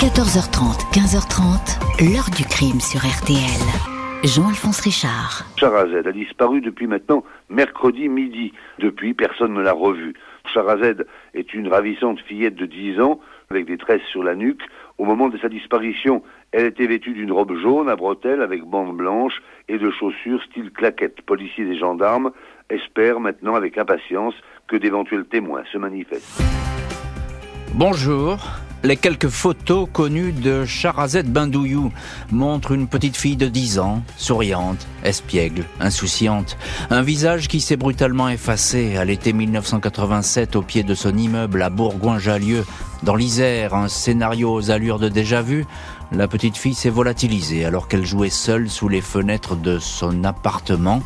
14h30, 15h30, l'heure du crime sur RTL. Jean-Alphonse Richard. Charazed a disparu depuis maintenant mercredi midi. Depuis, personne ne l'a revu. Charazed est une ravissante fillette de 10 ans avec des tresses sur la nuque. Au moment de sa disparition, elle était vêtue d'une robe jaune à bretelles avec bandes blanches et de chaussures style claquettes. Policiers et gendarmes espèrent maintenant avec impatience que d'éventuels témoins se manifestent. Bonjour. Les quelques photos connues de Charazette Bindouillou montrent une petite fille de 10 ans, souriante, espiègle, insouciante. Un visage qui s'est brutalement effacé à l'été 1987 au pied de son immeuble à Bourgoin-Jallieu, dans l'Isère, un scénario aux allures de déjà-vu. La petite fille s'est volatilisée alors qu'elle jouait seule sous les fenêtres de son appartement.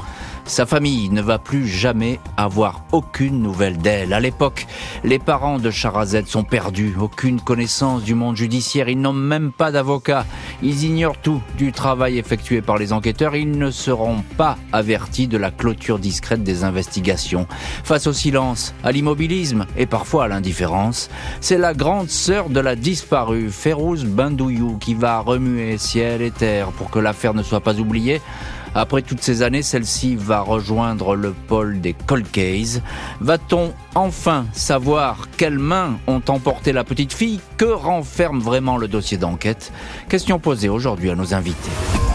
Sa famille ne va plus jamais avoir aucune nouvelle d'elle. À l'époque, les parents de Charazette sont perdus, aucune connaissance du monde judiciaire, ils n'ont même pas d'avocat, ils ignorent tout du travail effectué par les enquêteurs, ils ne seront pas avertis de la clôture discrète des investigations. Face au silence, à l'immobilisme et parfois à l'indifférence, c'est la grande sœur de la disparue, Férouz Bindouillou, qui va remuer ciel et terre pour que l'affaire ne soit pas oubliée. Après toutes ces années, celle-ci va rejoindre le pôle des cold Va-t-on enfin savoir quelles mains ont emporté la petite fille? Que renferme vraiment le dossier d'enquête? Question posée aujourd'hui à nos invités.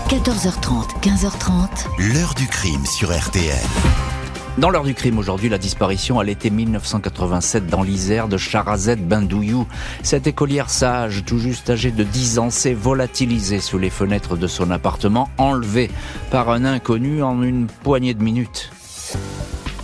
14h30, 15h30. L'heure du crime sur RTL. Dans l'heure du crime aujourd'hui, la disparition à l'été 1987 dans l'Isère de Charazette Bindouillou. Cette écolière sage, tout juste âgée de 10 ans, s'est volatilisée sous les fenêtres de son appartement, enlevée par un inconnu en une poignée de minutes.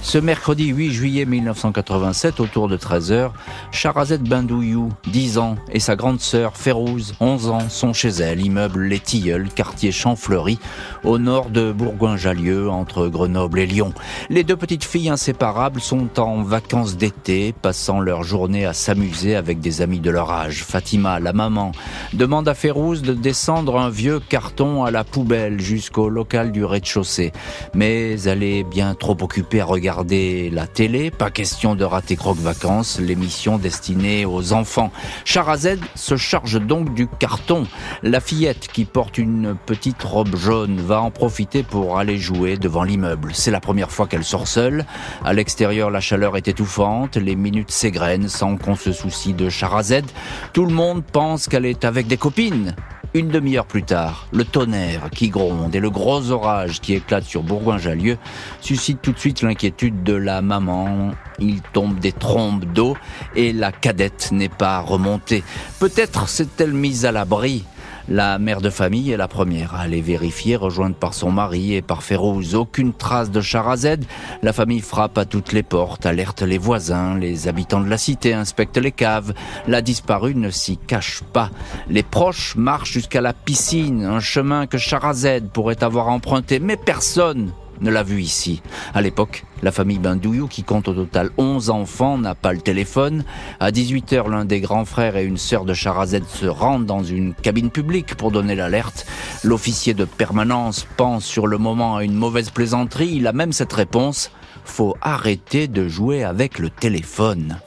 Ce mercredi 8 juillet 1987, autour de 13h, Charazette Bindouillou, 10 ans, et sa grande sœur Férouz, 11 ans, sont chez elle, immeuble Les Tilleuls, quartier Champfleury, au nord de Bourgoin-Jallieu, entre Grenoble et Lyon. Les deux petites filles inséparables sont en vacances d'été, passant leur journée à s'amuser avec des amis de leur âge. Fatima, la maman, demande à Férouz de descendre un vieux carton à la poubelle jusqu'au local du rez-de-chaussée. Mais elle est bien trop occupée à regarder regarder la télé, pas question de rater Croque Vacances, l'émission destinée aux enfants. Charazed se charge donc du carton. La fillette qui porte une petite robe jaune va en profiter pour aller jouer devant l'immeuble. C'est la première fois qu'elle sort seule. À l'extérieur, la chaleur est étouffante, les minutes s'égrènent sans qu'on se soucie de Charazed. Tout le monde pense qu'elle est avec des copines. Une demi-heure plus tard, le tonnerre qui gronde et le gros orage qui éclate sur Bourgoin-Jallieu suscitent tout de suite l'inquiétude de la maman. Il tombe des trombes d'eau et la cadette n'est pas remontée. Peut-être s'est-elle mise à l'abri la mère de famille est la première à aller vérifier, rejointe par son mari et par Férouz. Aucune trace de Charazed. La famille frappe à toutes les portes, alerte les voisins, les habitants de la cité inspectent les caves. La disparue ne s'y cache pas. Les proches marchent jusqu'à la piscine, un chemin que Charazed pourrait avoir emprunté, mais personne ne l'a vu ici. À l'époque, la famille Bindouillou, qui compte au total 11 enfants, n'a pas le téléphone. À 18h, l'un des grands frères et une sœur de Charazette se rendent dans une cabine publique pour donner l'alerte. L'officier de permanence pense sur le moment à une mauvaise plaisanterie. Il a même cette réponse. Faut arrêter de jouer avec le téléphone.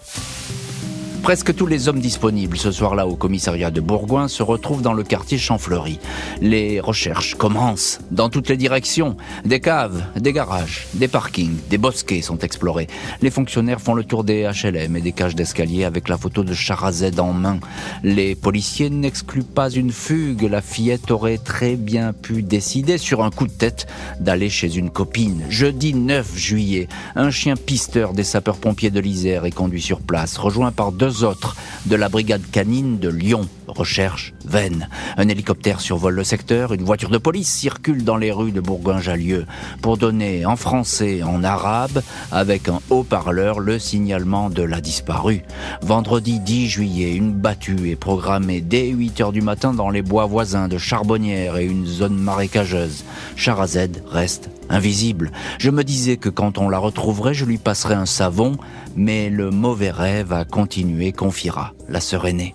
Presque tous les hommes disponibles ce soir-là au commissariat de Bourgoin se retrouvent dans le quartier Champfleury. Les recherches commencent dans toutes les directions. Des caves, des garages, des parkings, des bosquets sont explorés. Les fonctionnaires font le tour des HLM et des cages d'escalier avec la photo de Charazed en main. Les policiers n'excluent pas une fugue. La fillette aurait très bien pu décider sur un coup de tête d'aller chez une copine. Jeudi 9 juillet, un chien pisteur des sapeurs-pompiers de l'Isère est conduit sur place, rejoint par deux autres de la brigade canine de Lyon. Recherche vaine. Un hélicoptère survole le secteur, une voiture de police circule dans les rues de Bourgoin-Jallieu pour donner en français, en arabe, avec un haut-parleur, le signalement de la disparue. Vendredi 10 juillet, une battue est programmée dès 8 heures du matin dans les bois voisins de Charbonnières et une zone marécageuse. Charazed reste invisible. Je me disais que quand on la retrouverait, je lui passerais un savon, mais le mauvais rêve a continué, confiera la sœur aînée.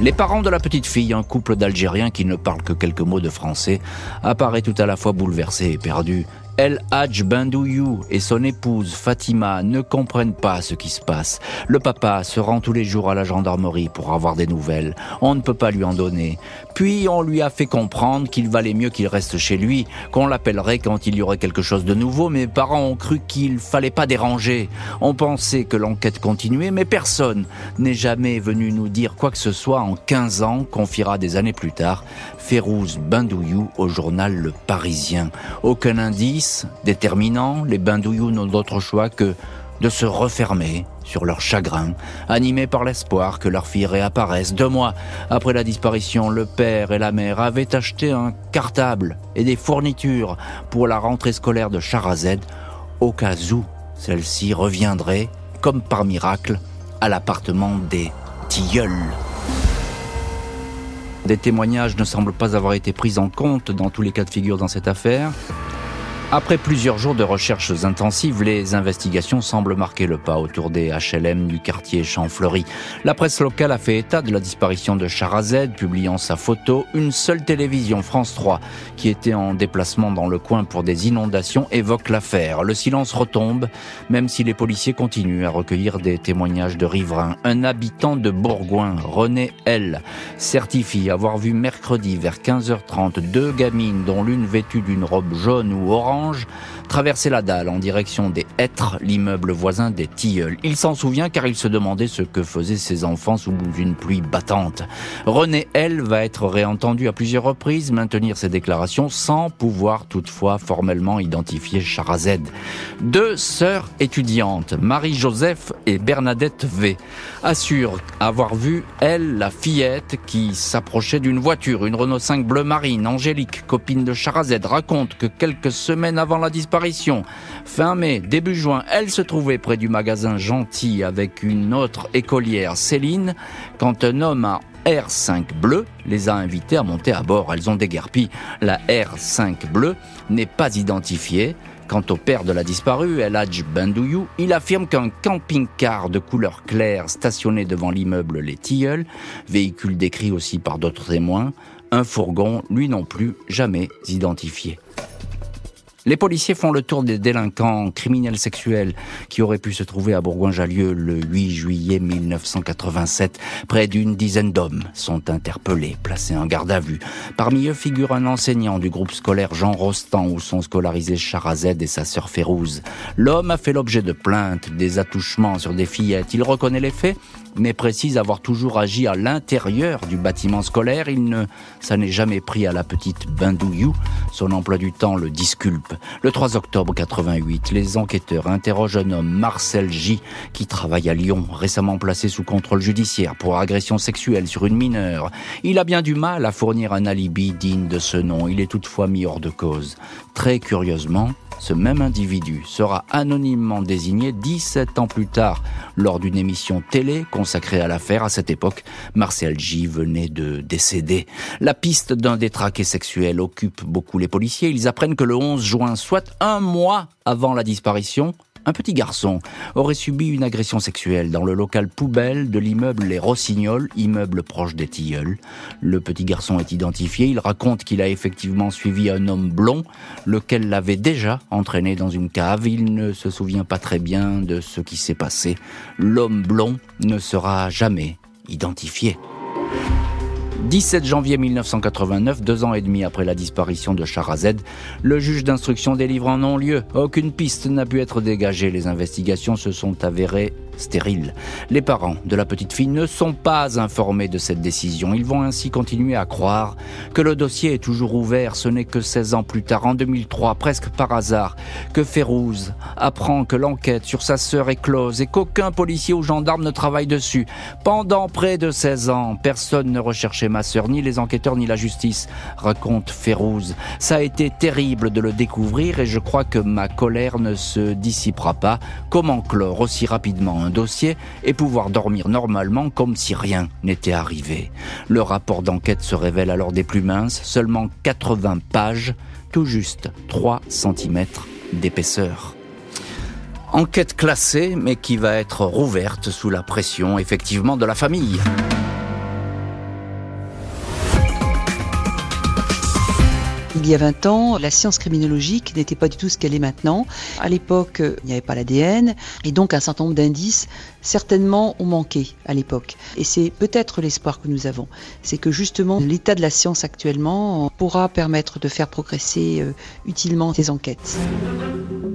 Les parents de la petite fille, un couple d'Algériens qui ne parlent que quelques mots de français, apparaît tout à la fois bouleversé et perdu. El Hadj et son épouse Fatima ne comprennent pas ce qui se passe. Le papa se rend tous les jours à la gendarmerie pour avoir des nouvelles. On ne peut pas lui en donner. Puis on lui a fait comprendre qu'il valait mieux qu'il reste chez lui, qu'on l'appellerait quand il y aurait quelque chose de nouveau. Mes parents ont cru qu'il fallait pas déranger. On pensait que l'enquête continuait, mais personne n'est jamais venu nous dire quoi que ce soit en 15 ans, confiera des années plus tard Férouz Bendouyou au journal Le Parisien. Aucun indice déterminant, les Bendouyou n'ont d'autre choix que de se refermer sur leur chagrin, animés par l'espoir que leur fille réapparaisse. Deux mois après la disparition, le père et la mère avaient acheté un cartable et des fournitures pour la rentrée scolaire de Charazed, au cas où celle-ci reviendrait, comme par miracle, à l'appartement des tilleuls. Des témoignages ne semblent pas avoir été pris en compte dans tous les cas de figure dans cette affaire. Après plusieurs jours de recherches intensives, les investigations semblent marquer le pas autour des HLM du quartier Champfleury. La presse locale a fait état de la disparition de Charazed, publiant sa photo. Une seule télévision, France 3, qui était en déplacement dans le coin pour des inondations, évoque l'affaire. Le silence retombe, même si les policiers continuent à recueillir des témoignages de riverains. Un habitant de Bourgoin, René L, certifie avoir vu mercredi vers 15h30 deux gamines, dont l'une vêtue d'une robe jaune ou orange, traverser la dalle en direction des Hêtres, l'immeuble voisin des Tilleuls. Il s'en souvient car il se demandait ce que faisaient ses enfants sous une pluie battante. René, elle, va être réentendu à plusieurs reprises, maintenir ses déclarations sans pouvoir toutefois formellement identifier Charazed. Deux sœurs étudiantes, Marie-Joseph et Bernadette V, assurent avoir vu, elle, la fillette qui s'approchait d'une voiture, une Renault 5 bleu marine, Angélique, copine de Charazed, raconte que quelques semaines avant la disparition. Fin mai, début juin, elle se trouvait près du magasin Gentil avec une autre écolière, Céline, quand un homme à R5 bleu les a invités à monter à bord. Elles ont déguerpi. La R5 bleu n'est pas identifiée. Quant au père de la disparue, El Hadj Bendouyou, il affirme qu'un camping-car de couleur claire stationné devant l'immeuble Les Tilleuls, véhicule décrit aussi par d'autres témoins, un fourgon, lui non plus, jamais identifié. Les policiers font le tour des délinquants criminels sexuels qui auraient pu se trouver à Bourgoin-Jallieu le 8 juillet 1987. Près d'une dizaine d'hommes sont interpellés, placés en garde à vue. Parmi eux figure un enseignant du groupe scolaire Jean Rostand où sont scolarisés Charazed et sa sœur Férouz. L'homme a fait l'objet de plaintes, des attouchements sur des fillettes. Il reconnaît les faits mais précise avoir toujours agi à l'intérieur du bâtiment scolaire. Il ne ça n'est jamais pris à la petite Bindouillou. Son emploi du temps le disculpe. Le 3 octobre 88, les enquêteurs interrogent un homme, Marcel J, qui travaille à Lyon, récemment placé sous contrôle judiciaire pour agression sexuelle sur une mineure. Il a bien du mal à fournir un alibi digne de ce nom. Il est toutefois mis hors de cause. Très curieusement, ce même individu sera anonymement désigné 17 ans plus tard lors d'une émission télé consacrée à l'affaire. À cette époque, Marcel J venait de décéder. La piste d'un détraqué sexuel occupe beaucoup les policiers. Ils apprennent que le 11 juin, soit un mois avant la disparition, un petit garçon aurait subi une agression sexuelle dans le local poubelle de l'immeuble Les Rossignols, immeuble proche des Tilleuls. Le petit garçon est identifié, il raconte qu'il a effectivement suivi un homme blond, lequel l'avait déjà entraîné dans une cave. Il ne se souvient pas très bien de ce qui s'est passé. L'homme blond ne sera jamais identifié. 17 janvier 1989, deux ans et demi après la disparition de Charazed, le juge d'instruction délivre un non-lieu. Aucune piste n'a pu être dégagée. Les investigations se sont avérées stérile. Les parents de la petite fille ne sont pas informés de cette décision. Ils vont ainsi continuer à croire que le dossier est toujours ouvert. Ce n'est que 16 ans plus tard, en 2003, presque par hasard, que Férouz apprend que l'enquête sur sa sœur est close et qu'aucun policier ou gendarme ne travaille dessus. Pendant près de 16 ans, personne ne recherchait ma sœur, ni les enquêteurs, ni la justice, raconte Férouz. Ça a été terrible de le découvrir et je crois que ma colère ne se dissipera pas. Comment clore aussi rapidement dossier et pouvoir dormir normalement comme si rien n'était arrivé. Le rapport d'enquête se révèle alors des plus minces, seulement 80 pages, tout juste 3 cm d'épaisseur. Enquête classée, mais qui va être rouverte sous la pression effectivement de la famille. Il y a 20 ans, la science criminologique n'était pas du tout ce qu'elle est maintenant. À l'époque, il n'y avait pas l'ADN et donc un certain nombre d'indices certainement ont manqué à l'époque. Et c'est peut-être l'espoir que nous avons. C'est que justement l'état de la science actuellement pourra permettre de faire progresser euh, utilement ces enquêtes.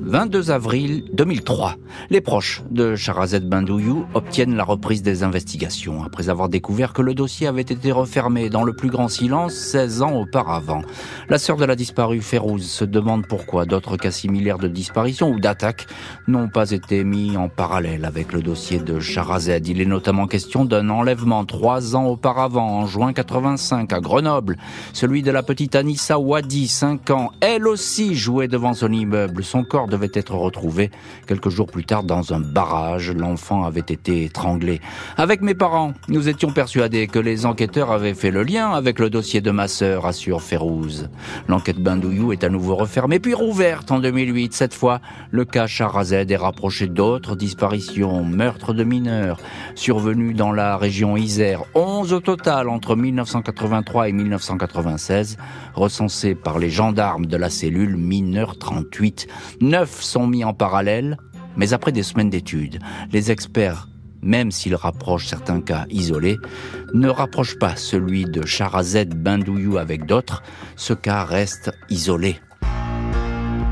22 avril 2003. Les proches de Charazet Bendouyou obtiennent la reprise des investigations après avoir découvert que le dossier avait été refermé dans le plus grand silence 16 ans auparavant. La sœur de la disparue Férouz se demande pourquoi d'autres cas similaires de disparition ou d'attaque n'ont pas été mis en parallèle avec le dossier de Charazed. Il est notamment question d'un enlèvement trois ans auparavant, en juin 85, à Grenoble. Celui de la petite Anissa Wadi, 5 ans. Elle aussi jouait devant son immeuble. Son corps devait être retrouvé quelques jours plus tard dans un barrage. L'enfant avait été étranglé. Avec mes parents, nous étions persuadés que les enquêteurs avaient fait le lien avec le dossier de ma sœur, assure Férouz. L'enquête Bindouillou est à nouveau refermée, puis rouverte en 2008. Cette fois, le cas Charazed est rapproché d'autres disparitions, meurtres de mineurs, survenus dans la région Isère. 11 au total entre 1983 et 1996, recensés par les gendarmes de la cellule mineur 38. 9 sont mis en parallèle, mais après des semaines d'études, les experts même s'ils rapprochent certains cas isolés, ne rapprochent pas celui de Charazet Bindouillou avec d'autres. Ce cas reste isolé.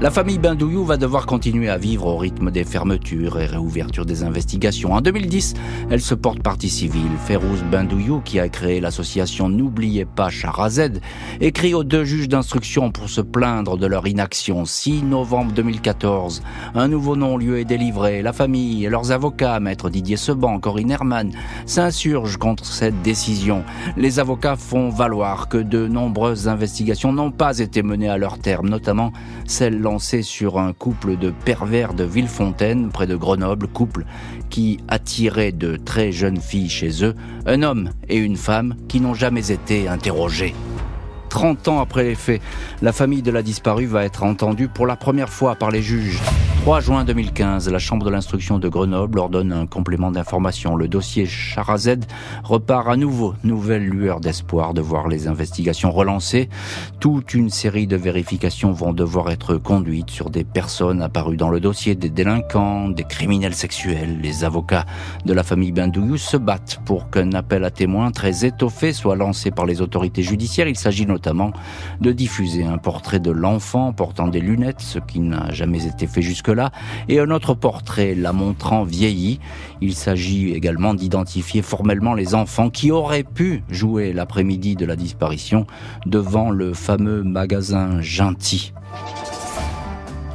La famille Bindouillou va devoir continuer à vivre au rythme des fermetures et réouvertures des investigations. En 2010, elle se porte partie civile. Férouz Bindouillou, qui a créé l'association N'oubliez pas Charazed, écrit aux deux juges d'instruction pour se plaindre de leur inaction. 6 novembre 2014, un nouveau non-lieu est délivré. La famille et leurs avocats, maître Didier Seban, Corinne Herman, s'insurgent contre cette décision. Les avocats font valoir que de nombreuses investigations n'ont pas été menées à leur terme, notamment celle sur un couple de pervers de Villefontaine, près de Grenoble, couple qui attirait de très jeunes filles chez eux, un homme et une femme qui n'ont jamais été interrogés. 30 ans après les faits, la famille de la disparue va être entendue pour la première fois par les juges. 3 juin 2015, la Chambre de l'instruction de Grenoble ordonne un complément d'information. Le dossier Charazed repart à nouveau. Nouvelle lueur d'espoir de voir les investigations relancées. Toute une série de vérifications vont devoir être conduites sur des personnes apparues dans le dossier, des délinquants, des criminels sexuels. Les avocats de la famille Bindouillou se battent pour qu'un appel à témoins très étoffé soit lancé par les autorités judiciaires. Il s'agit notamment de diffuser un portrait de l'enfant portant des lunettes, ce qui n'a jamais été fait jusque là et un autre portrait la montrant vieillie. Il s'agit également d'identifier formellement les enfants qui auraient pu jouer l'après-midi de la disparition devant le fameux magasin Gentil.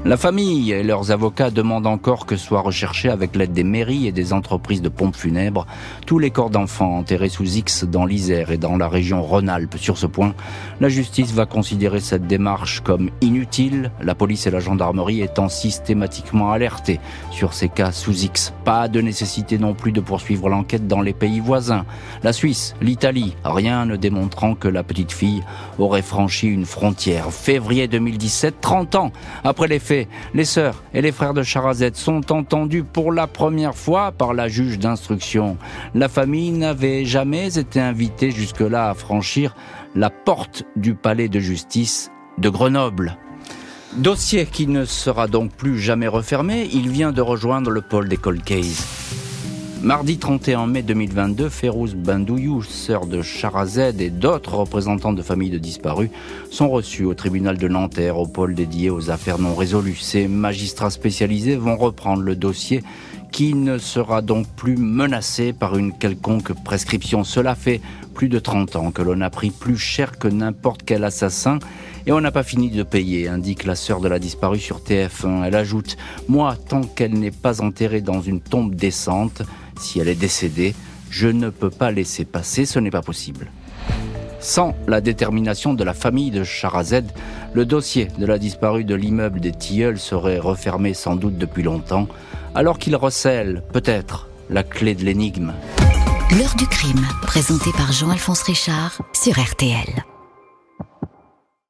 La famille et leurs avocats demandent encore que soient recherchés avec l'aide des mairies et des entreprises de pompes funèbres tous les corps d'enfants enterrés sous X dans l'Isère et dans la région Rhône-Alpes. Sur ce point, la justice va considérer cette démarche comme inutile, la police et la gendarmerie étant systématiquement alertées sur ces cas sous X. Pas de nécessité non plus de poursuivre l'enquête dans les pays voisins, la Suisse, l'Italie, rien ne démontrant que la petite fille aurait franchi une frontière. Février 2017, 30 ans après les faits les sœurs et les frères de Charazette sont entendus pour la première fois par la juge d'instruction. La famille n'avait jamais été invitée jusque-là à franchir la porte du palais de justice de Grenoble. Dossier qui ne sera donc plus jamais refermé, il vient de rejoindre le pôle des cold Mardi 31 mai 2022, Férouz Bindouillou, sœur de Charazed et d'autres représentants de familles de disparus sont reçus au tribunal de Nanterre, au pôle dédié aux affaires non résolues. Ces magistrats spécialisés vont reprendre le dossier qui ne sera donc plus menacé par une quelconque prescription. Cela fait plus de 30 ans que l'on a pris plus cher que n'importe quel assassin et on n'a pas fini de payer, indique la sœur de la disparue sur TF1. Elle ajoute, moi, tant qu'elle n'est pas enterrée dans une tombe décente, si elle est décédée, je ne peux pas laisser passer, ce n'est pas possible. Sans la détermination de la famille de Charazed, le dossier de la disparue de l'immeuble des Tilleuls serait refermé sans doute depuis longtemps, alors qu'il recèle, peut-être, la clé de l'énigme. L'heure du crime, présenté par Jean-Alphonse Richard sur RTL.